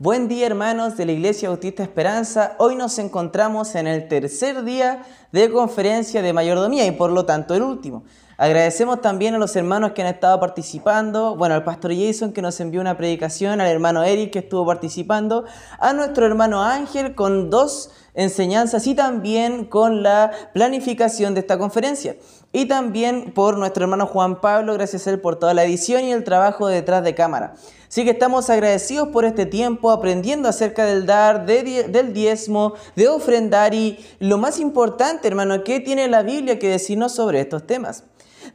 Buen día hermanos de la Iglesia Bautista Esperanza. Hoy nos encontramos en el tercer día de conferencia de mayordomía y por lo tanto el último. Agradecemos también a los hermanos que han estado participando, bueno, al pastor Jason que nos envió una predicación, al hermano Eric que estuvo participando, a nuestro hermano Ángel con dos enseñanzas y también con la planificación de esta conferencia. Y también por nuestro hermano Juan Pablo, gracias a él por toda la edición y el trabajo detrás de cámara. Así que estamos agradecidos por este tiempo aprendiendo acerca del dar, del diezmo, de ofrendar y lo más importante, hermano, ¿qué tiene la Biblia que decirnos sobre estos temas?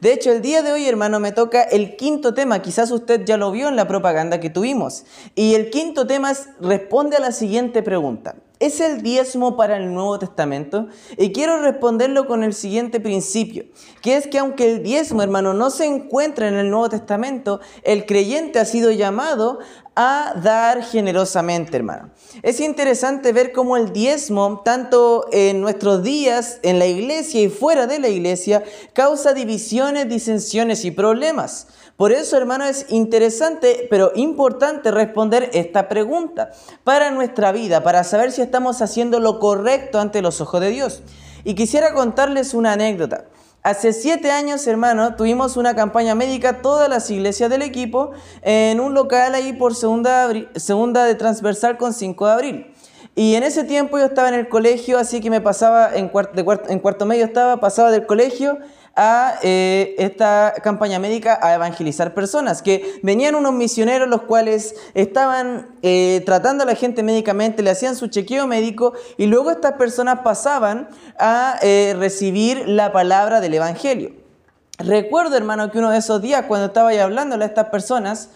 De hecho, el día de hoy, hermano, me toca el quinto tema. Quizás usted ya lo vio en la propaganda que tuvimos. Y el quinto tema responde a la siguiente pregunta. ¿Es el diezmo para el Nuevo Testamento? Y quiero responderlo con el siguiente principio, que es que aunque el diezmo, hermano, no se encuentra en el Nuevo Testamento, el creyente ha sido llamado a dar generosamente, hermano. Es interesante ver cómo el diezmo, tanto en nuestros días, en la iglesia y fuera de la iglesia, causa divisiones, disensiones y problemas. Por eso, hermano, es interesante, pero importante responder esta pregunta para nuestra vida, para saber si estamos haciendo lo correcto ante los ojos de Dios. Y quisiera contarles una anécdota. Hace siete años, hermano, tuvimos una campaña médica, todas las iglesias del equipo, en un local ahí por segunda, segunda de transversal con 5 de abril. Y en ese tiempo yo estaba en el colegio, así que me pasaba, en en cuarto medio estaba, pasaba del colegio a eh, esta campaña médica a evangelizar personas, que venían unos misioneros los cuales estaban eh, tratando a la gente médicamente, le hacían su chequeo médico y luego estas personas pasaban a eh, recibir la palabra del Evangelio. Recuerdo, hermano, que uno de esos días cuando estaba ahí hablándole a estas personas,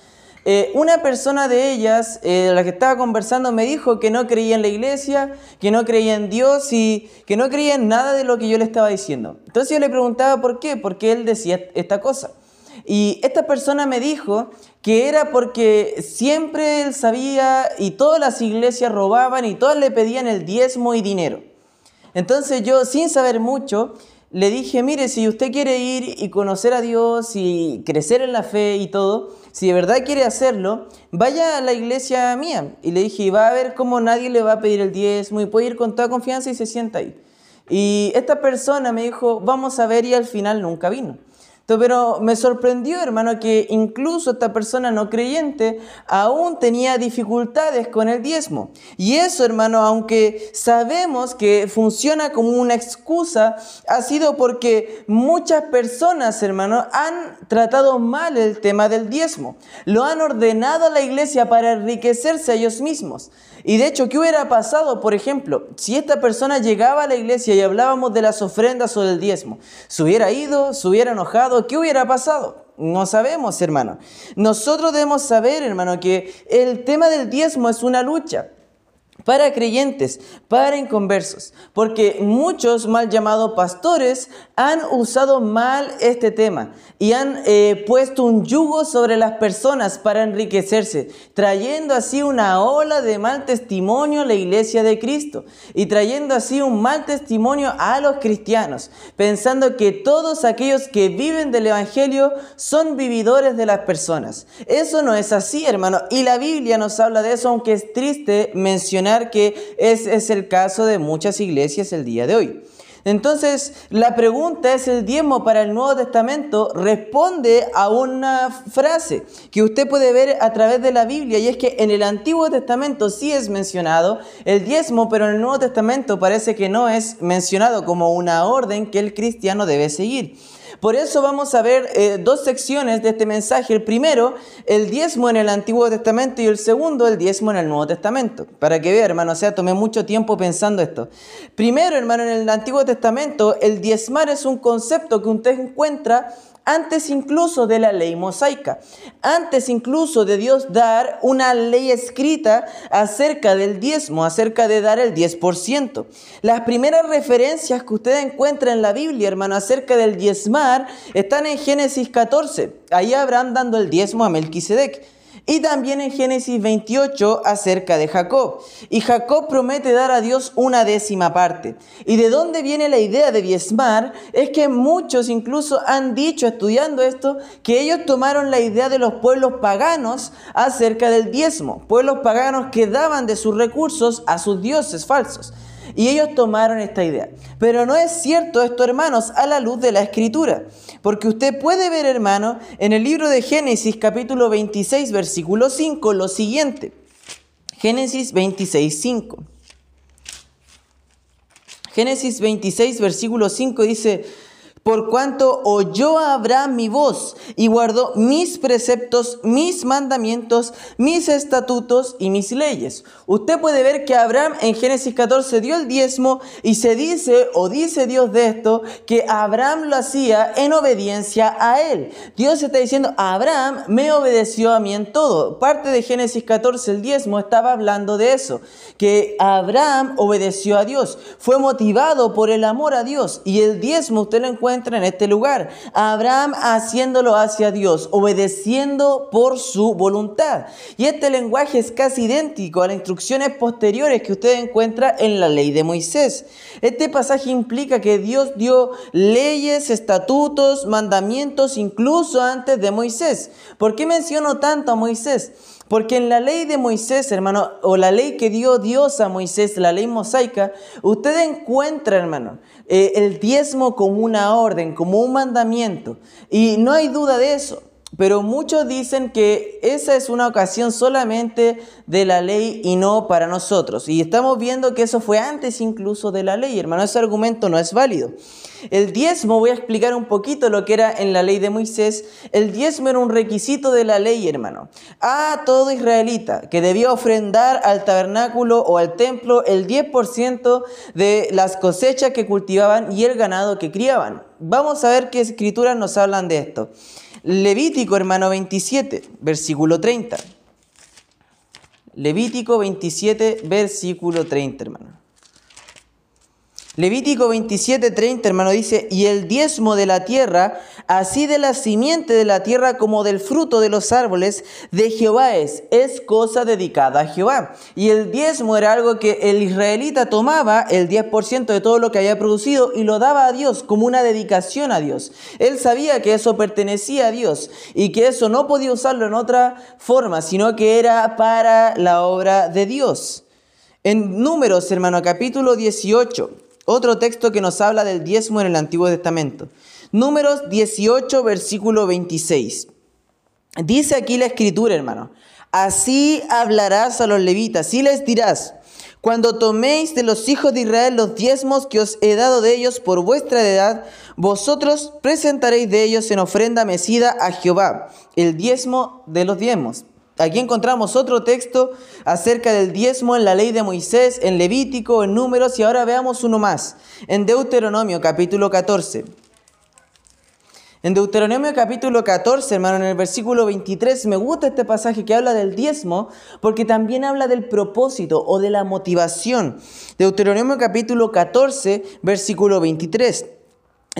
eh, una persona de ellas, eh, la que estaba conversando, me dijo que no creía en la iglesia, que no creía en Dios y que no creía en nada de lo que yo le estaba diciendo. Entonces yo le preguntaba por qué, porque él decía esta cosa. Y esta persona me dijo que era porque siempre él sabía y todas las iglesias robaban y todas le pedían el diezmo y dinero. Entonces yo, sin saber mucho, le dije, mire, si usted quiere ir y conocer a Dios y crecer en la fe y todo, si de verdad quiere hacerlo, vaya a la iglesia mía. Y le dije, va a ver cómo nadie le va a pedir el diezmo y puede ir con toda confianza y se sienta ahí. Y esta persona me dijo, vamos a ver y al final nunca vino. Pero me sorprendió, hermano, que incluso esta persona no creyente aún tenía dificultades con el diezmo. Y eso, hermano, aunque sabemos que funciona como una excusa, ha sido porque muchas personas, hermano, han tratado mal el tema del diezmo. Lo han ordenado a la iglesia para enriquecerse a ellos mismos. Y de hecho, ¿qué hubiera pasado, por ejemplo, si esta persona llegaba a la iglesia y hablábamos de las ofrendas o del diezmo? ¿Se hubiera ido? ¿Se hubiera enojado? ¿Qué hubiera pasado? No sabemos, hermano. Nosotros debemos saber, hermano, que el tema del diezmo es una lucha para creyentes, para inconversos, porque muchos mal llamados pastores han usado mal este tema y han eh, puesto un yugo sobre las personas para enriquecerse, trayendo así una ola de mal testimonio a la iglesia de Cristo y trayendo así un mal testimonio a los cristianos, pensando que todos aquellos que viven del Evangelio son vividores de las personas. Eso no es así, hermano, y la Biblia nos habla de eso, aunque es triste mencionar que ese es el caso de muchas iglesias el día de hoy. Entonces, la pregunta es, ¿el diezmo para el Nuevo Testamento responde a una frase que usted puede ver a través de la Biblia? Y es que en el Antiguo Testamento sí es mencionado el diezmo, pero en el Nuevo Testamento parece que no es mencionado como una orden que el cristiano debe seguir. Por eso vamos a ver eh, dos secciones de este mensaje. El primero, el diezmo en el Antiguo Testamento y el segundo, el diezmo en el Nuevo Testamento. Para que vea, hermano, o sea, tomé mucho tiempo pensando esto. Primero, hermano, en el Antiguo Testamento, el diezmar es un concepto que usted encuentra antes incluso de la ley mosaica, antes incluso de Dios dar una ley escrita acerca del diezmo, acerca de dar el 10%. Las primeras referencias que usted encuentra en la Biblia, hermano, acerca del diezmar, están en Génesis 14. Ahí Abraham dando el diezmo a Melquisedec. Y también en Génesis 28 acerca de Jacob. Y Jacob promete dar a Dios una décima parte. Y de dónde viene la idea de diezmar es que muchos incluso han dicho estudiando esto que ellos tomaron la idea de los pueblos paganos acerca del diezmo. Pueblos paganos que daban de sus recursos a sus dioses falsos. Y ellos tomaron esta idea. Pero no es cierto esto, hermanos, a la luz de la escritura. Porque usted puede ver, hermano, en el libro de Génesis capítulo 26, versículo 5, lo siguiente. Génesis 26, 5. Génesis 26, versículo 5 dice, por cuanto oyó Abraham mi voz y guardó mis preceptos, mis mandamientos, mis estatutos y mis leyes. Usted puede ver que Abraham en Génesis 14 dio el diezmo y se dice o dice Dios de esto que Abraham lo hacía en obediencia a él. Dios está diciendo, Abraham me obedeció a mí en todo. Parte de Génesis 14, el diezmo, estaba hablando de eso, que Abraham obedeció a Dios, fue motivado por el amor a Dios y el diezmo usted lo encuentra en este lugar. Abraham haciéndolo hacia Dios, obedeciendo por su voluntad. Y este lenguaje es casi idéntico a las instrucciones posteriores que usted encuentra en la ley de Moisés. Este pasaje implica que Dios dio leyes, estatutos, mandamientos incluso antes de Moisés. ¿Por qué menciono tanto a Moisés? Porque en la ley de Moisés, hermano, o la ley que dio Dios a Moisés, la ley mosaica, usted encuentra, hermano, eh, el diezmo como una orden, como un mandamiento. Y no hay duda de eso. Pero muchos dicen que esa es una ocasión solamente de la ley y no para nosotros. Y estamos viendo que eso fue antes incluso de la ley, hermano. Ese argumento no es válido. El diezmo, voy a explicar un poquito lo que era en la ley de Moisés. El diezmo era un requisito de la ley, hermano. A todo israelita que debía ofrendar al tabernáculo o al templo el 10% de las cosechas que cultivaban y el ganado que criaban. Vamos a ver qué escrituras nos hablan de esto. Levítico, hermano 27, versículo 30. Levítico 27, versículo 30, hermano. Levítico 27:30, hermano, dice, y el diezmo de la tierra, así de la simiente de la tierra como del fruto de los árboles, de Jehová es, es cosa dedicada a Jehová. Y el diezmo era algo que el israelita tomaba, el 10% de todo lo que había producido, y lo daba a Dios como una dedicación a Dios. Él sabía que eso pertenecía a Dios y que eso no podía usarlo en otra forma, sino que era para la obra de Dios. En Números, hermano, capítulo 18. Otro texto que nos habla del diezmo en el Antiguo Testamento. Números 18, versículo 26. Dice aquí la escritura, hermano. Así hablarás a los levitas y les dirás, cuando toméis de los hijos de Israel los diezmos que os he dado de ellos por vuestra edad, vosotros presentaréis de ellos en ofrenda mecida a Jehová, el diezmo de los diezmos. Aquí encontramos otro texto acerca del diezmo en la ley de Moisés, en Levítico, en Números, y ahora veamos uno más, en Deuteronomio capítulo 14. En Deuteronomio capítulo 14, hermano, en el versículo 23, me gusta este pasaje que habla del diezmo, porque también habla del propósito o de la motivación. Deuteronomio capítulo 14, versículo 23.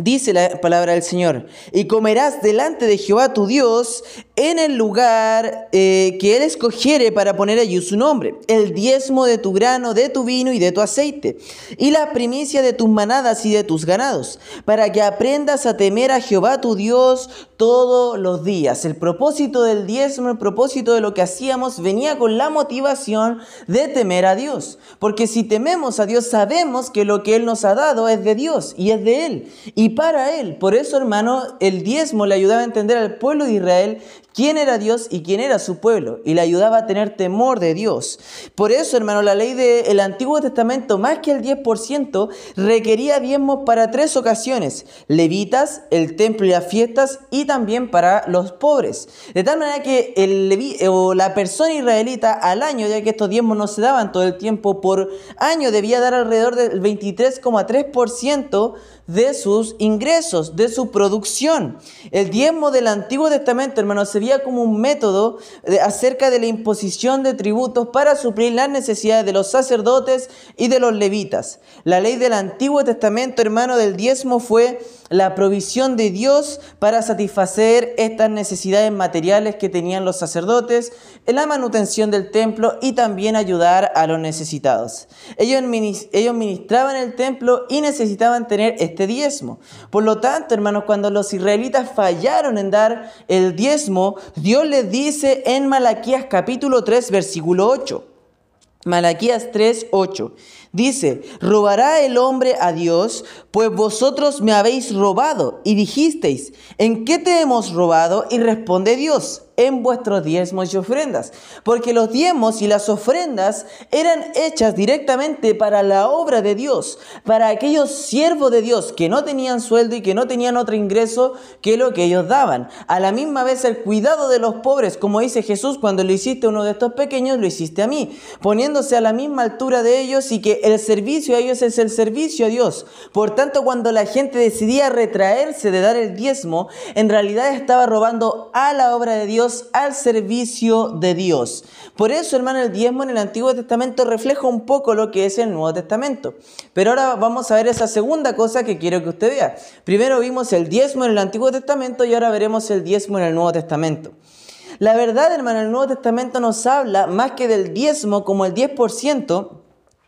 Dice la palabra del Señor, y comerás delante de Jehová tu Dios en el lugar eh, que Él escogiere para poner allí su nombre, el diezmo de tu grano, de tu vino y de tu aceite, y la primicia de tus manadas y de tus ganados, para que aprendas a temer a Jehová tu Dios todos los días. El propósito del diezmo, el propósito de lo que hacíamos, venía con la motivación de temer a Dios, porque si tememos a Dios sabemos que lo que Él nos ha dado es de Dios y es de Él y para Él. Por eso, hermano, el diezmo le ayudaba a entender al pueblo de Israel quién era Dios y quién era su pueblo, y le ayudaba a tener temor de Dios. Por eso, hermano, la ley del Antiguo Testamento, más que el 10%, requería diezmos para tres ocasiones, levitas, el templo y las fiestas, y también para los pobres. De tal manera que el o la persona israelita al año, ya que estos diezmos no se daban todo el tiempo por año, debía dar alrededor del 23,3% de sus ingresos, de su producción. El diezmo del Antiguo Testamento, hermano, se se veía como un método acerca de la imposición de tributos para suplir las necesidades de los sacerdotes y de los levitas. La ley del Antiguo Testamento, hermano, del diezmo fue la provisión de Dios para satisfacer estas necesidades materiales que tenían los sacerdotes, la manutención del templo y también ayudar a los necesitados. Ellos, ellos ministraban el templo y necesitaban tener Por lo tanto, hermanos, cuando los israelitas fallaron en dar el diezmo, Dios les dice en Malaquías capítulo 3, versículo 8. Malaquías 3, 8. Dice, ¿robará el hombre a Dios? Pues vosotros me habéis robado y dijisteis, ¿en qué te hemos robado? Y responde Dios, en vuestros diezmos y ofrendas. Porque los diezmos y las ofrendas eran hechas directamente para la obra de Dios, para aquellos siervos de Dios que no tenían sueldo y que no tenían otro ingreso que lo que ellos daban. A la misma vez el cuidado de los pobres, como dice Jesús, cuando lo hiciste a uno de estos pequeños, lo hiciste a mí, poniéndose a la misma altura de ellos y que el servicio a ellos es el servicio a Dios. Por tanto, cuando la gente decidía retraerse de dar el diezmo, en realidad estaba robando a la obra de Dios al servicio de Dios. Por eso, hermano, el diezmo en el Antiguo Testamento refleja un poco lo que es el Nuevo Testamento. Pero ahora vamos a ver esa segunda cosa que quiero que usted vea. Primero vimos el diezmo en el Antiguo Testamento y ahora veremos el diezmo en el Nuevo Testamento. La verdad, hermano, el Nuevo Testamento nos habla más que del diezmo como el 10%,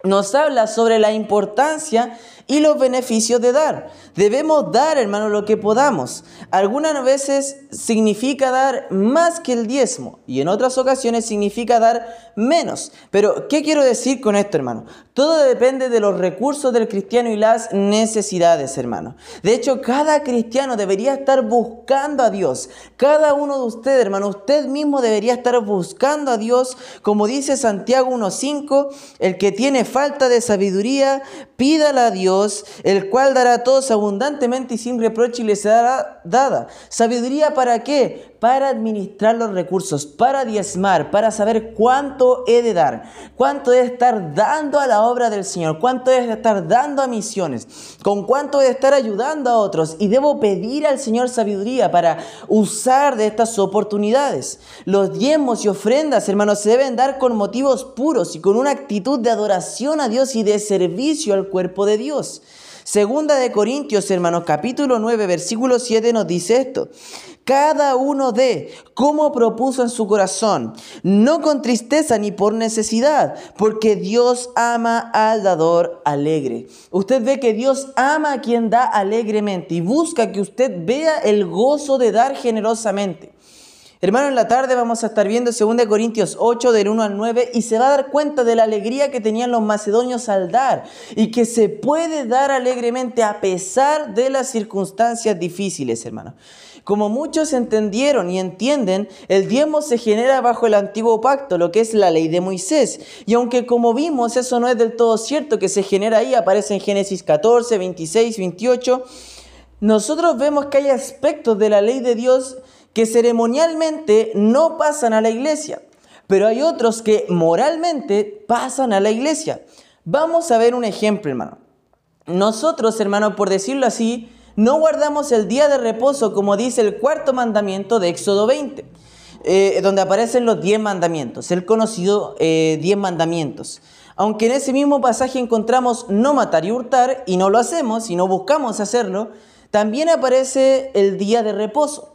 nos habla sobre la importancia y los beneficios de dar. Debemos dar, hermano, lo que podamos. Algunas veces significa dar más que el diezmo y en otras ocasiones significa dar menos. Pero, ¿qué quiero decir con esto, hermano? Todo depende de los recursos del cristiano y las necesidades, hermano. De hecho, cada cristiano debería estar buscando a Dios. Cada uno de ustedes, hermano, usted mismo debería estar buscando a Dios. Como dice Santiago 1.5, el que tiene falta de sabiduría, pídala a Dios el cual dará a todos abundantemente y sin reproche y les será dada. ¿Sabiduría para qué? Para administrar los recursos, para diezmar, para saber cuánto he de dar, cuánto he de estar dando a la obra del Señor, cuánto he de estar dando a misiones, con cuánto he de estar ayudando a otros. Y debo pedir al Señor sabiduría para usar de estas oportunidades. Los diezmos y ofrendas, hermanos, se deben dar con motivos puros y con una actitud de adoración a Dios y de servicio al cuerpo de Dios. Segunda de Corintios, hermanos, capítulo 9, versículo 7 nos dice esto. Cada uno de como propuso en su corazón, no con tristeza ni por necesidad, porque Dios ama al dador alegre. Usted ve que Dios ama a quien da alegremente y busca que usted vea el gozo de dar generosamente. Hermano, en la tarde vamos a estar viendo 2 Corintios 8 del 1 al 9 y se va a dar cuenta de la alegría que tenían los macedonios al dar y que se puede dar alegremente a pesar de las circunstancias difíciles, hermano. Como muchos entendieron y entienden, el diezmo se genera bajo el antiguo pacto, lo que es la ley de Moisés. Y aunque como vimos eso no es del todo cierto que se genera ahí, aparece en Génesis 14, 26, 28, nosotros vemos que hay aspectos de la ley de Dios que ceremonialmente no pasan a la iglesia, pero hay otros que moralmente pasan a la iglesia. Vamos a ver un ejemplo, hermano. Nosotros, hermano, por decirlo así, no guardamos el día de reposo como dice el cuarto mandamiento de Éxodo 20, eh, donde aparecen los diez mandamientos, el conocido eh, diez mandamientos. Aunque en ese mismo pasaje encontramos no matar y hurtar, y no lo hacemos y no buscamos hacerlo, también aparece el día de reposo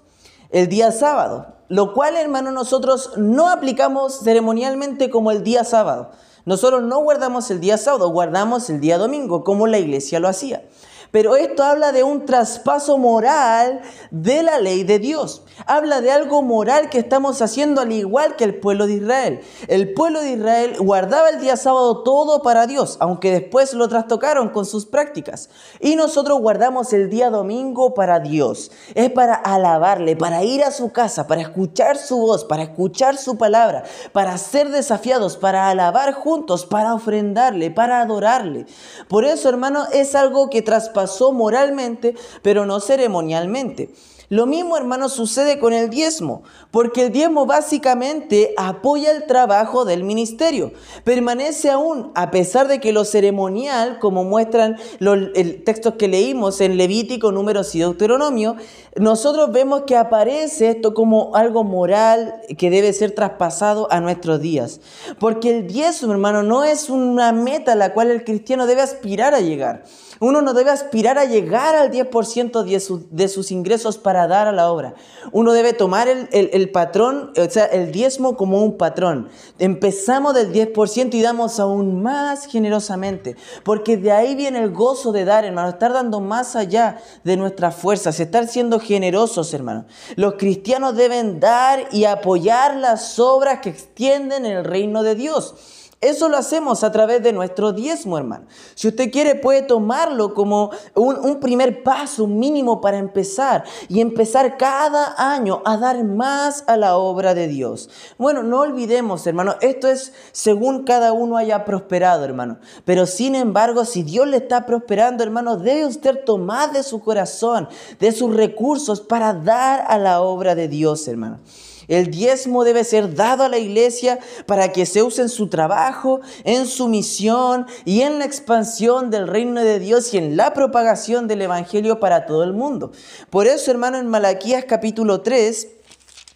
el día sábado, lo cual, hermano, nosotros no aplicamos ceremonialmente como el día sábado. Nosotros no guardamos el día sábado, guardamos el día domingo, como la iglesia lo hacía. Pero esto habla de un traspaso moral de la ley de Dios. Habla de algo moral que estamos haciendo al igual que el pueblo de Israel. El pueblo de Israel guardaba el día sábado todo para Dios, aunque después lo trastocaron con sus prácticas. Y nosotros guardamos el día domingo para Dios. Es para alabarle, para ir a su casa, para escuchar su voz, para escuchar su palabra, para ser desafiados, para alabar juntos, para ofrendarle, para adorarle. Por eso, hermano, es algo que traspasó moralmente, pero no ceremonialmente. Lo mismo, hermano, sucede con el diezmo, porque el diezmo básicamente apoya el trabajo del ministerio. Permanece aún, a pesar de que lo ceremonial, como muestran los textos que leímos en Levítico, Números y Deuteronomio, nosotros vemos que aparece esto como algo moral que debe ser traspasado a nuestros días. Porque el diezmo, hermano, no es una meta a la cual el cristiano debe aspirar a llegar. Uno no debe aspirar a llegar al 10% de, sus ingresos para dar a la obra. Uno debe tomar el, patrón, o sea, el diezmo como un patrón. Empezamos del 10% y damos aún más generosamente, porque de ahí viene el gozo de dar, hermano, estar dando más allá de nuestras fuerzas, estar siendo generosos, hermano. Los cristianos deben dar y apoyar las obras que extienden el reino de Dios. Eso lo hacemos a través de nuestro diezmo, hermano. Si usted quiere, puede tomarlo como un, primer paso, mínimo para empezar y empezar cada año a dar más a la obra de Dios. Bueno, no olvidemos, hermano, esto es según cada uno haya prosperado, hermano. Pero sin embargo, si Dios le está prosperando, hermano, debe usted tomar de su corazón, de sus recursos para dar a la obra de Dios, hermano. El diezmo debe ser dado a la iglesia para que se use en su trabajo, en su misión y en la expansión del reino de Dios y en la propagación del evangelio para todo el mundo. Por eso, hermano, en Malaquías capítulo 3,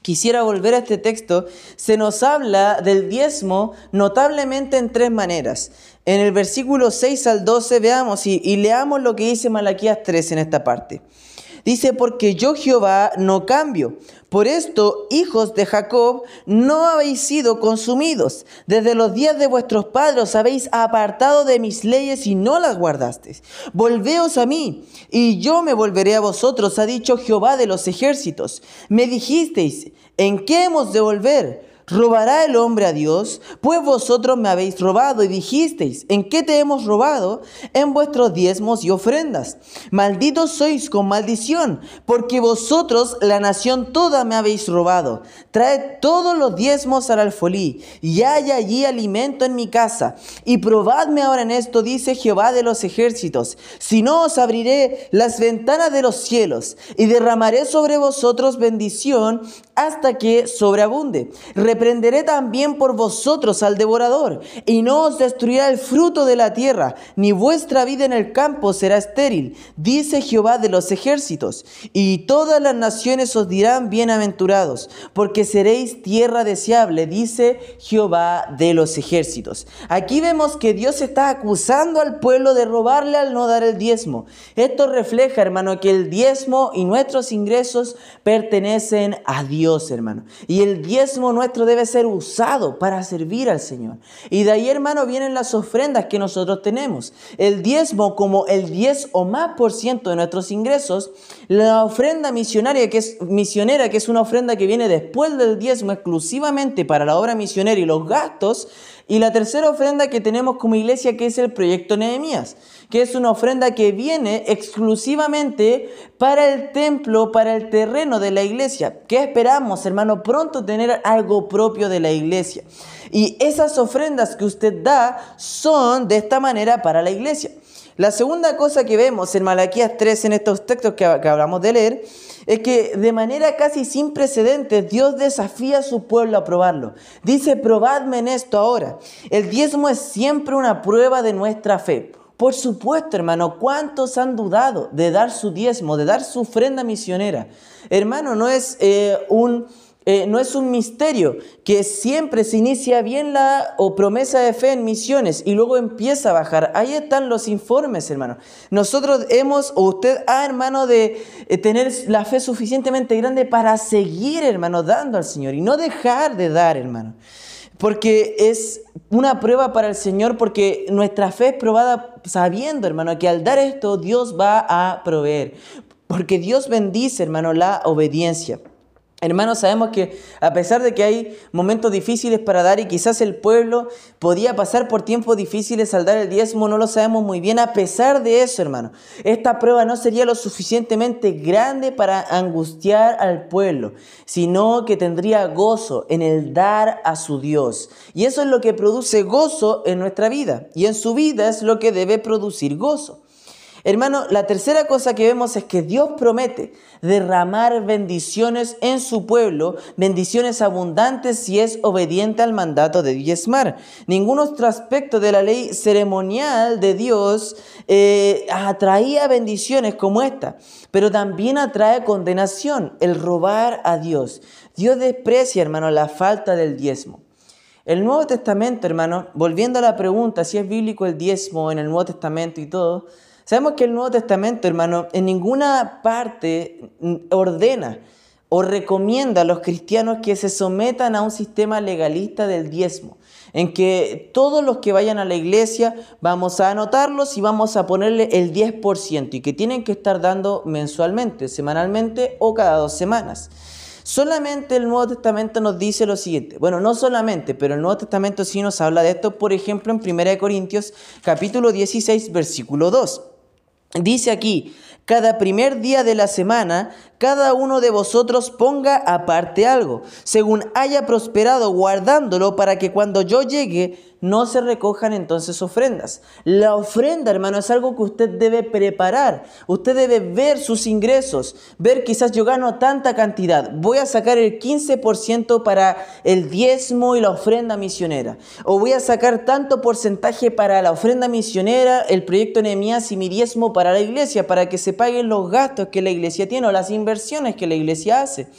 quisiera volver a este texto, se nos habla del diezmo notablemente en tres maneras. En el versículo 6 al 12 veamos y, leamos lo que dice Malaquías 3 en esta parte. Dice, porque yo Jehová no cambio. Por esto, hijos de Jacob, no habéis sido consumidos. Desde los días de vuestros padres habéis apartado de mis leyes y no las guardasteis. Volveos a mí, y yo me volveré a vosotros, ha dicho Jehová de los ejércitos. Me dijisteis, ¿en qué hemos de volver? ¿Robará el hombre a Dios? Pues vosotros me habéis robado y dijisteis, ¿en qué te hemos robado? En vuestros diezmos y ofrendas. Malditos sois con maldición, porque vosotros, la nación toda, me habéis robado. Traed todos los diezmos al alfolí, y hay allí alimento en mi casa. Y probadme ahora en esto, dice Jehová de los ejércitos. Si no, os abriré las ventanas de los cielos, y derramaré sobre vosotros bendición hasta que sobreabunde reprenderé también por vosotros al devorador, y no os destruirá el fruto de la tierra, ni vuestra vida en el campo será estéril, dice Jehová de los ejércitos. Y todas las naciones os dirán bienaventurados, porque seréis tierra deseable, dice Jehová de los ejércitos. Aquí vemos que Dios está acusando al pueblo de robarle al no dar el diezmo. Esto refleja, hermano, que el diezmo y nuestros ingresos pertenecen a Dios, hermano. Y el diezmo nuestro debe ser usado para servir al Señor. Y de ahí, hermano, vienen las ofrendas que nosotros tenemos. El diezmo como el 10 o más por ciento de nuestros ingresos, la ofrenda misionaria que es misionera, que es una ofrenda que viene después del diezmo exclusivamente para la obra misionera y los gastos, y la tercera ofrenda que tenemos como iglesia que es el proyecto Nehemías, que es una ofrenda que viene exclusivamente para el templo, para el terreno de la iglesia. ¿Qué esperamos, hermano? Pronto tener algo propio de la iglesia. Y esas ofrendas que usted da son de esta manera para la iglesia. La segunda cosa que vemos en Malaquías 3, en estos textos que, hablamos de leer, es que de manera casi sin precedentes Dios desafía a su pueblo a probarlo. Dice, probadme en esto ahora. El diezmo es siempre una prueba de nuestra fe. Por supuesto, hermano, ¿cuántos han dudado de dar su diezmo, de dar su ofrenda misionera? Hermano, no es eh, un eh, no es un misterio, que siempre se inicia bien la o promesa de fe en misiones y luego empieza a bajar. Ahí están los informes, hermano. Nosotros hemos, o usted ha, hermano, de eh, tener la fe suficientemente grande para seguir, hermano, dando al Señor y no dejar de dar, hermano. Porque es una prueba para el Señor, porque nuestra fe es probada sabiendo, hermano, que al dar esto Dios va a proveer. Porque Dios bendice, hermano, la obediencia. Hermanos, sabemos que a pesar de que hay momentos difíciles para dar y quizás el pueblo podía pasar por tiempos difíciles al dar el diezmo, no lo sabemos muy bien. A pesar de eso, hermano, esta prueba no sería lo suficientemente grande para angustiar al pueblo, sino que tendría gozo en el dar a su Dios. Y eso es lo que produce gozo en nuestra vida. Y en su vida es lo que debe producir gozo. Hermano, la tercera cosa que vemos es que Dios promete derramar bendiciones en su pueblo, bendiciones abundantes si es obediente al mandato de diezmar. Ningún otro aspecto de la ley ceremonial de Dios eh, atraía bendiciones como esta, pero también atrae condenación, el robar a Dios. Dios desprecia, hermano, la falta del diezmo. El Nuevo Testamento, hermano, volviendo a la pregunta si es bíblico el diezmo en el Nuevo Testamento y todo, Sabemos que el Nuevo Testamento, hermano, en ninguna parte ordena o recomienda a los cristianos que se sometan a un sistema legalista del diezmo, en que todos los que vayan a la iglesia vamos a anotarlos y vamos a ponerle el 10% y que tienen que estar dando mensualmente, semanalmente o cada dos semanas. Solamente el Nuevo Testamento nos dice lo siguiente. Bueno, no solamente, pero el Nuevo Testamento sí nos habla de esto, por ejemplo, en 1 Corintios capítulo 16, versículo 2. Dice aquí, cada primer día de la semana, cada uno de vosotros ponga aparte algo, según haya prosperado, guardándolo para que cuando yo llegue no se recojan entonces ofrendas. La ofrenda, hermano, es algo que usted debe preparar. Usted debe ver sus ingresos, ver quizás yo gano tanta cantidad, voy a sacar el 15% para el diezmo y la ofrenda misionera. O voy a sacar tanto porcentaje para la ofrenda misionera, el proyecto Nehemías y mi diezmo para la iglesia, para que se paguen los gastos que la iglesia tiene o las inversiones que la iglesia hace.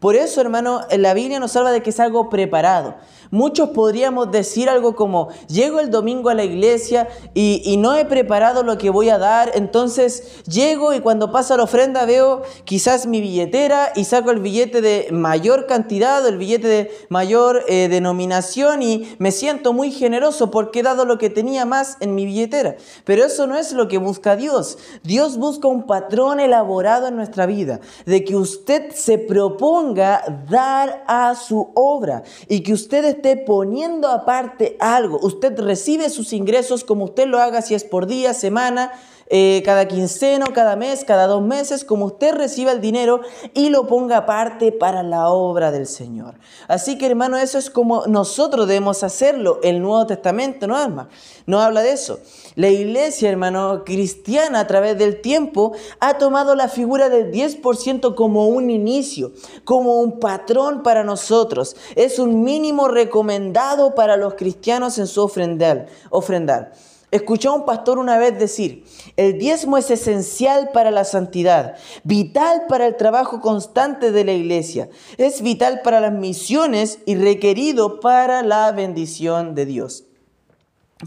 Por eso, hermano, la Biblia nos habla de que es algo preparado. Muchos podríamos decir algo como, llego el domingo a la iglesia y, no he preparado lo que voy a dar, entonces llego y cuando pasa la ofrenda veo quizás mi billetera y saco el billete de mayor cantidad, el billete de mayor eh, denominación y me siento muy generoso porque he dado lo que tenía más en mi billetera. Pero eso no es lo que busca Dios. Dios busca un patrón elaborado en nuestra vida, de que usted se proponga dar a su obra y que usted poniendo aparte algo. Usted recibe sus ingresos como usted lo haga, si es por día, semana, eh, cada quinceno, cada mes, cada dos meses, como usted reciba el dinero y lo ponga aparte para la obra del Señor. Así que hermano, eso es como nosotros debemos hacerlo. El Nuevo Testamento no, arma, no habla de eso. La iglesia, hermano, cristiana a través del tiempo ha tomado la figura del 10% como un inicio, como un patrón para nosotros. Es un mínimo recomendado para los cristianos en su ofrendar. ofrendar. Escuchó a un pastor una vez decir, el diezmo es esencial para la santidad, vital para el trabajo constante de la iglesia, es vital para las misiones y requerido para la bendición de Dios.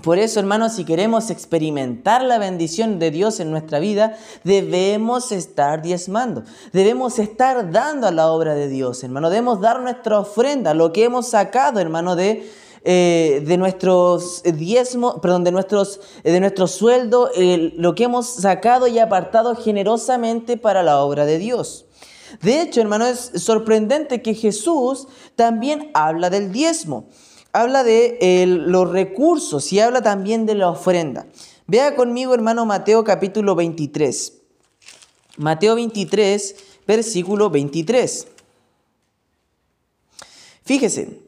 Por eso, hermanos, si queremos experimentar la bendición de Dios en nuestra vida, debemos estar diezmando, debemos estar dando a la obra de Dios, hermano, debemos dar nuestra ofrenda, lo que hemos sacado, hermano, de eh, de nuestros diezmos, perdón, de nuestros, eh, de nuestro sueldo, lo que hemos sacado y apartado generosamente para la obra de Dios. De hecho, hermano, es sorprendente que Jesús también habla del diezmo, habla de los recursos y habla también de la ofrenda. Vea conmigo, hermano, Mateo capítulo 23. Mateo 23, versículo 23. Fíjese,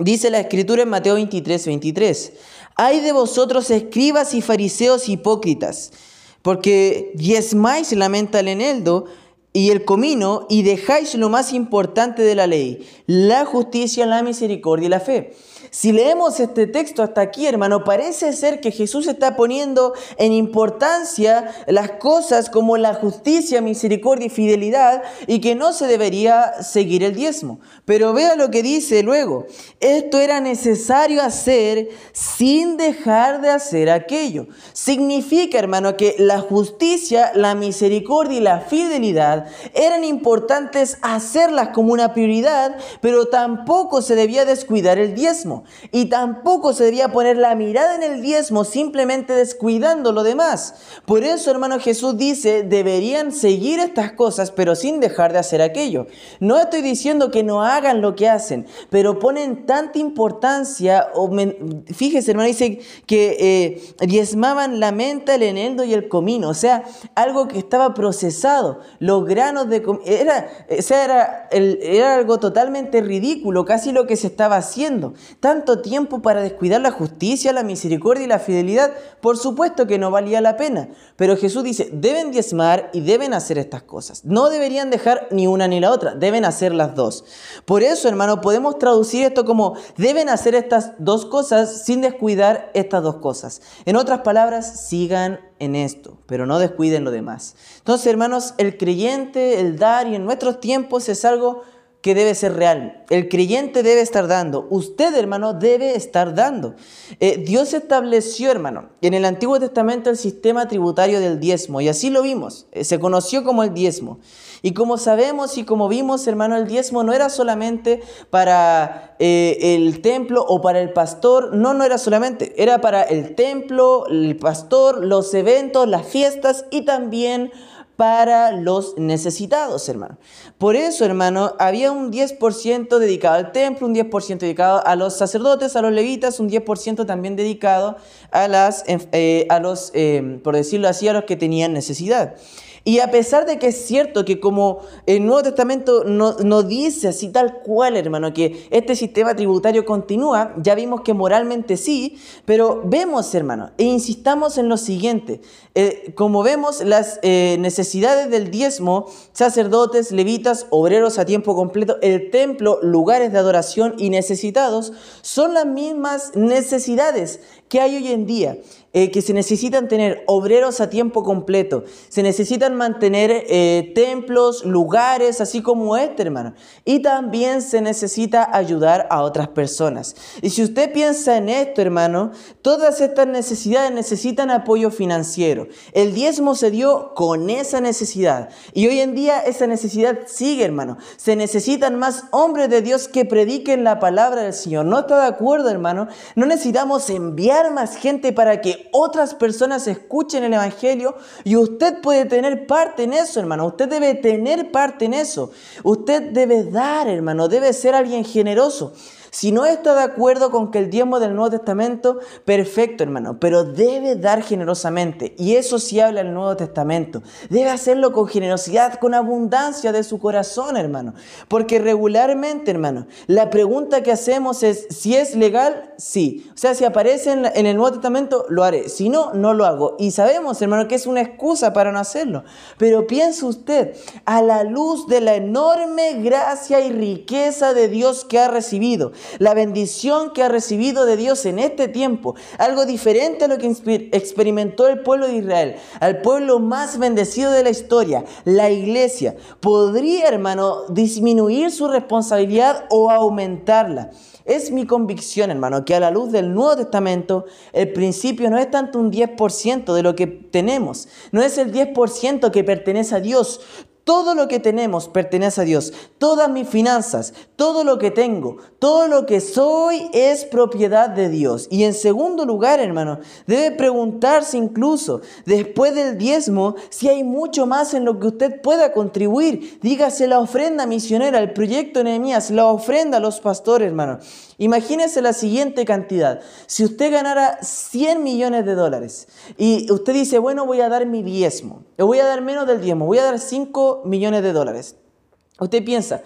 Dice la escritura en Mateo 23, 23. Hay de vosotros escribas y fariseos hipócritas, porque diezmáis la menta el eneldo y el comino y dejáis lo más importante de la ley, la justicia, la misericordia y la fe. Si leemos este texto hasta aquí, hermano, parece ser que Jesús está poniendo en importancia las cosas como la justicia, misericordia y fidelidad y que no se debería seguir el diezmo. Pero vea lo que dice luego. Esto era necesario hacer sin dejar de hacer aquello. Significa, hermano, que la justicia, la misericordia y la fidelidad eran importantes hacerlas como una prioridad, pero tampoco se debía descuidar el diezmo. Y tampoco se debía poner la mirada en el diezmo simplemente descuidando lo demás. Por eso, hermano, Jesús dice, deberían seguir estas cosas, pero sin dejar de hacer aquello. No estoy diciendo que no hagan lo que hacen, pero ponen tanta importancia, o fíjese, hermano, dice que eh, diezmaban la menta, el eneldo y el comino, o sea, algo que estaba procesado. Los granos de era, era, era algo totalmente ridículo, casi lo que se estaba haciendo. Tanto tiempo para descuidar la justicia, la misericordia y la fidelidad, por supuesto que no valía la pena. Pero Jesús dice, deben diezmar y deben hacer estas cosas. No deberían dejar ni una ni la otra, deben hacer las dos. Por eso, hermano, podemos traducir esto como deben hacer estas dos cosas sin descuidar estas dos cosas. En otras palabras, sigan en esto, pero no descuiden lo demás. Entonces, hermanos, el creyente, el dar y en nuestros tiempos es algo que debe ser real. El creyente debe estar dando. Usted, hermano, debe estar dando. Eh, Dios estableció, hermano, en el Antiguo Testamento el sistema tributario del diezmo, y así lo vimos. Eh, se conoció como el diezmo. Y como sabemos y como vimos, hermano, el diezmo no era solamente para eh, el templo o para el pastor, no, no era solamente, era para el templo, el pastor, los eventos, las fiestas y también para los necesitados, hermano. Por eso, hermano, había un 10% dedicado al templo, un 10% dedicado a los sacerdotes, a los levitas, un 10% también dedicado a, las, eh, a los, eh, por decirlo así, a los que tenían necesidad. Y a pesar de que es cierto que como el Nuevo Testamento no, no, dice así tal cual, hermano, que este sistema tributario continúa, ya vimos que moralmente sí, pero vemos, hermano, e insistamos en lo siguiente. Eh, como vemos, las eh, necesidades del diezmo, sacerdotes, levitas, obreros a tiempo completo, el templo, lugares de adoración y necesitados, son las mismas necesidades que hay hoy en día. Eh, que se necesitan tener obreros a tiempo completo, se necesitan mantener eh, templos, lugares, así como este, hermano. Y también se necesita ayudar a otras personas. Y si usted piensa en esto, hermano, todas estas necesidades necesitan apoyo financiero. El diezmo se dio con esa necesidad. Y hoy en día esa necesidad sigue, hermano. Se necesitan más hombres de Dios que prediquen la palabra del Señor. ¿No está de acuerdo, hermano? No necesitamos enviar más gente para que otras personas escuchen el Evangelio y usted puede tener parte en eso, hermano. Usted debe tener parte en eso. Usted debe dar, hermano. Debe ser alguien generoso. Si no está de acuerdo con que el diezmo del Nuevo Testamento, perfecto hermano, pero debe dar generosamente. Y eso sí habla el Nuevo Testamento. Debe hacerlo con generosidad, con abundancia de su corazón, hermano. Porque regularmente, hermano, la pregunta que hacemos es, si es legal, sí. O sea, si aparece en, el Nuevo Testamento, lo haré. Si no, no lo hago. Y sabemos, hermano, que es una excusa para no hacerlo. Pero piense usted, a la luz de la enorme gracia y riqueza de Dios que ha recibido, la bendición que ha recibido de Dios en este tiempo, algo diferente a lo que experimentó el pueblo de Israel, al pueblo más bendecido de la historia, la iglesia, podría, hermano, disminuir su responsabilidad o aumentarla. Es mi convicción, hermano, que a la luz del Nuevo Testamento, el principio no es tanto un 10% de lo que tenemos, no es el 10% que pertenece a Dios. Todo lo que tenemos pertenece a Dios. Todas mis finanzas, todo lo que tengo, todo lo que soy es propiedad de Dios. Y en segundo lugar, hermano, debe preguntarse incluso después del diezmo si hay mucho más en lo que usted pueda contribuir. Dígase la ofrenda misionera, el proyecto Nehemías, la ofrenda a los pastores, hermano. Imagínese la siguiente cantidad. Si usted ganara 100 millones de dólares y usted dice, bueno, voy a dar mi diezmo, o voy a dar menos del diezmo, voy a dar 5 millones de dólares. Usted piensa,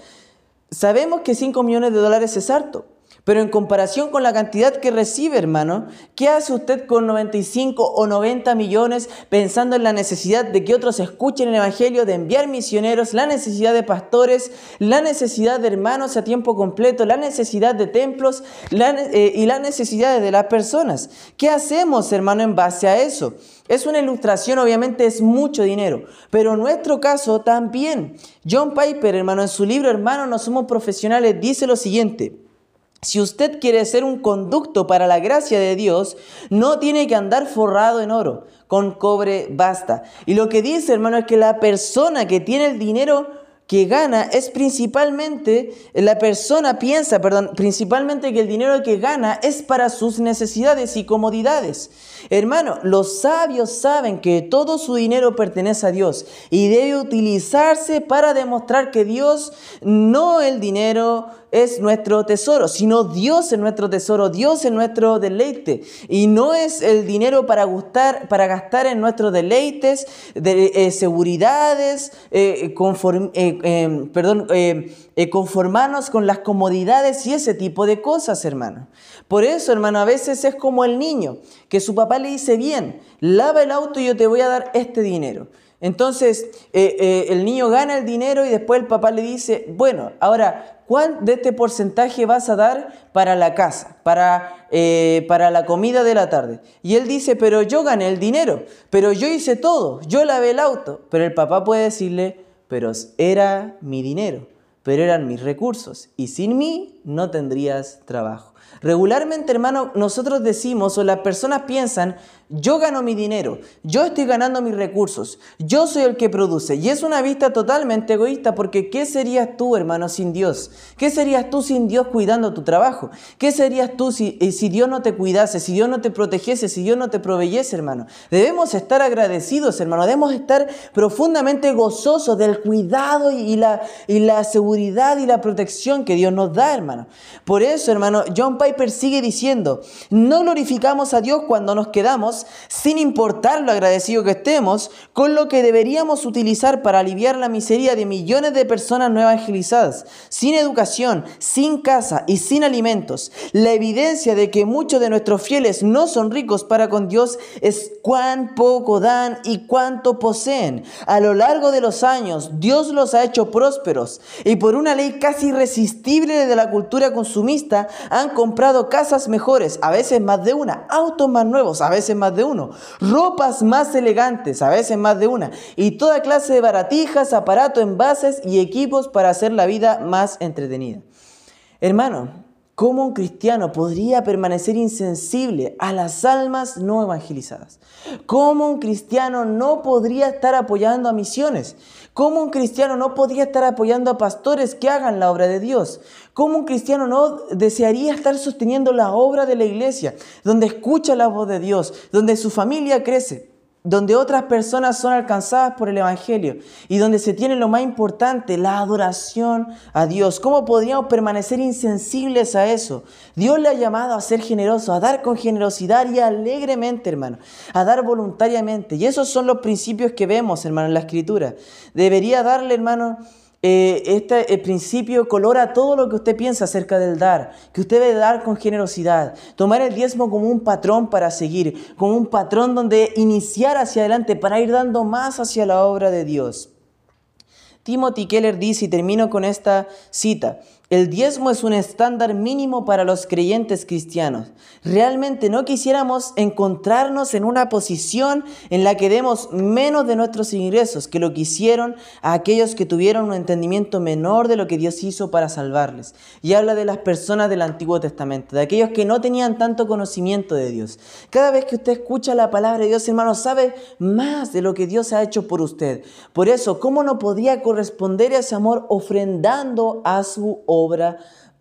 sabemos que 5 millones de dólares es harto, pero en comparación con la cantidad que recibe, hermano, ¿qué hace usted con 95 o 90 millones pensando en la necesidad de que otros escuchen el Evangelio, de enviar misioneros, la necesidad de pastores, la necesidad de hermanos a tiempo completo, la necesidad de templos eh, y las necesidades de las personas? ¿Qué hacemos, hermano, en base a eso? Es una ilustración, obviamente es mucho dinero, pero en nuestro caso también. John Piper, hermano, en su libro Hermano, no somos profesionales, dice lo siguiente. Si usted quiere ser un conducto para la gracia de Dios, no tiene que andar forrado en oro, con cobre basta. Y lo que dice, hermano, es que la persona que tiene el dinero que gana es principalmente, la persona piensa, perdón, principalmente que el dinero que gana es para sus necesidades y comodidades. Hermano, los sabios saben que todo su dinero pertenece a Dios y debe utilizarse para demostrar que Dios, no el dinero, es nuestro tesoro, sino Dios es nuestro tesoro, Dios es nuestro deleite. Y no es el dinero para, gustar, para gastar en nuestros deleites, de, eh, seguridades, eh, eh, perdón, conformarnos con las comodidades y ese tipo de cosas, hermano. Por eso, hermano, a veces es como el niño, que su papá le dice, bien, lava el auto y yo te voy a dar este dinero. Entonces, el niño gana el dinero y después el papá le dice, bueno, ahora ¿cuál de este porcentaje vas a dar para la casa, para, eh, para la comida de la tarde? Y él dice, pero yo gané el dinero, pero yo hice todo, yo lavé el auto. Pero el papá puede decirle, pero era mi dinero, pero eran mis recursos, y sin mí no tendrías trabajo. Regularmente, hermano, nosotros decimos o las personas piensan, yo gano mi dinero, yo estoy ganando mis recursos, yo soy el que produce. Y es una vista totalmente egoísta porque ¿qué serías tú, hermano, sin Dios? ¿Qué serías tú sin Dios cuidando tu trabajo? ¿Qué serías tú si, eh, si Dios no te cuidase, si Dios no te protegiese, si Dios no te proveyese, hermano? Debemos estar agradecidos, hermano, debemos estar profundamente gozosos del cuidado y la, y la seguridad y la protección que Dios nos da, hermano. Por eso, hermano, John Piper sigue diciendo, no glorificamos a Dios cuando nos quedamos sin importar lo agradecido que estemos, con lo que deberíamos utilizar para aliviar la miseria de millones de personas no evangelizadas, sin educación, sin casa y sin alimentos. La evidencia de que muchos de nuestros fieles no son ricos para con Dios es cuán poco dan y cuánto poseen. A lo largo de los años, Dios los ha hecho prósperos y por una ley casi irresistible de la cultura consumista han comprado casas mejores, a veces más de una, autos más nuevos, a veces más de uno, ropas más elegantes, a veces más de una, y toda clase de baratijas, aparatos, envases y equipos para hacer la vida más entretenida. Hermano, ¿Cómo un cristiano podría permanecer insensible a las almas no evangelizadas? ¿Cómo un cristiano no podría estar apoyando a misiones? ¿Cómo un cristiano no podría estar apoyando a pastores que hagan la obra de Dios? ¿Cómo un cristiano no desearía estar sosteniendo la obra de la iglesia, donde escucha la voz de Dios, donde su familia crece? donde otras personas son alcanzadas por el Evangelio y donde se tiene lo más importante, la adoración a Dios. ¿Cómo podríamos permanecer insensibles a eso? Dios le ha llamado a ser generoso, a dar con generosidad y alegremente, hermano, a dar voluntariamente. Y esos son los principios que vemos, hermano, en la Escritura. Debería darle, hermano, eh, este principio colora todo lo que usted piensa acerca del dar, que usted debe dar con generosidad, tomar el diezmo como un patrón para seguir, como un patrón donde iniciar hacia adelante para ir dando más hacia la obra de Dios. Timothy Keller dice, y termino con esta cita, el diezmo es un estándar mínimo para los creyentes cristianos. Realmente no quisiéramos encontrarnos en una posición en la que demos menos de nuestros ingresos que lo que hicieron a aquellos que tuvieron un entendimiento menor de lo que Dios hizo para salvarles. Y habla de las personas del Antiguo Testamento, de aquellos que no tenían tanto conocimiento de Dios. Cada vez que usted escucha la palabra de Dios, hermano, sabe más de lo que Dios ha hecho por usted. Por eso, ¿cómo no podría corresponder a ese amor ofrendando a su obra?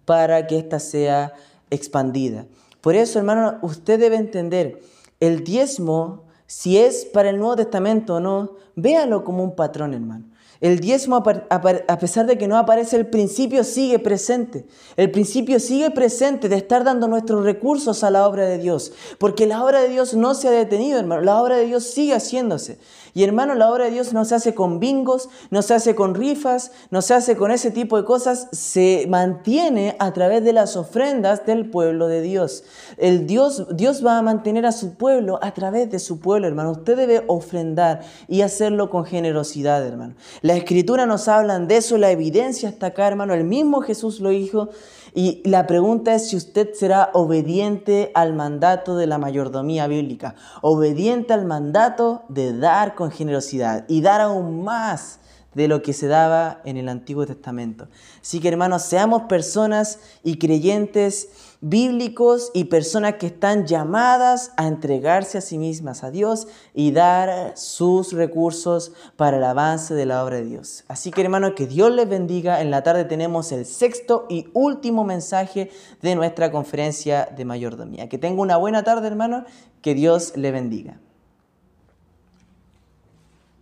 Para que ésta sea expandida. Por eso, hermano, usted debe entender, el diezmo, si es para el Nuevo Testamento o no, véalo como un patrón, hermano. El diezmo, a pesar de que no aparece, el principio sigue presente. El principio sigue presente de estar dando nuestros recursos a la obra de Dios. Porque la obra de Dios no se ha detenido, hermano. La obra de Dios sigue haciéndose. Y hermano, la obra de Dios no se hace con bingos, no se hace con rifas, no se hace con ese tipo de cosas. Se mantiene a través de las ofrendas del pueblo de Dios. El Dios, Dios va a mantener a su pueblo a través de su pueblo, hermano. Usted debe ofrendar y hacerlo con generosidad, hermano. La escritura nos habla de eso, la evidencia está acá, hermano. El mismo Jesús lo dijo. Y la pregunta es si usted será obediente al mandato de la mayordomía bíblica, obediente al mandato de dar con generosidad y dar aún más de lo que se daba en el Antiguo Testamento. Así que hermanos, seamos personas y creyentes bíblicos y personas que están llamadas a entregarse a sí mismas a Dios y dar sus recursos para el avance de la obra de Dios. Así que hermanos, que Dios les bendiga. En la tarde tenemos el sexto y último mensaje de nuestra conferencia de mayordomía. Que tenga una buena tarde hermanos, que Dios les bendiga.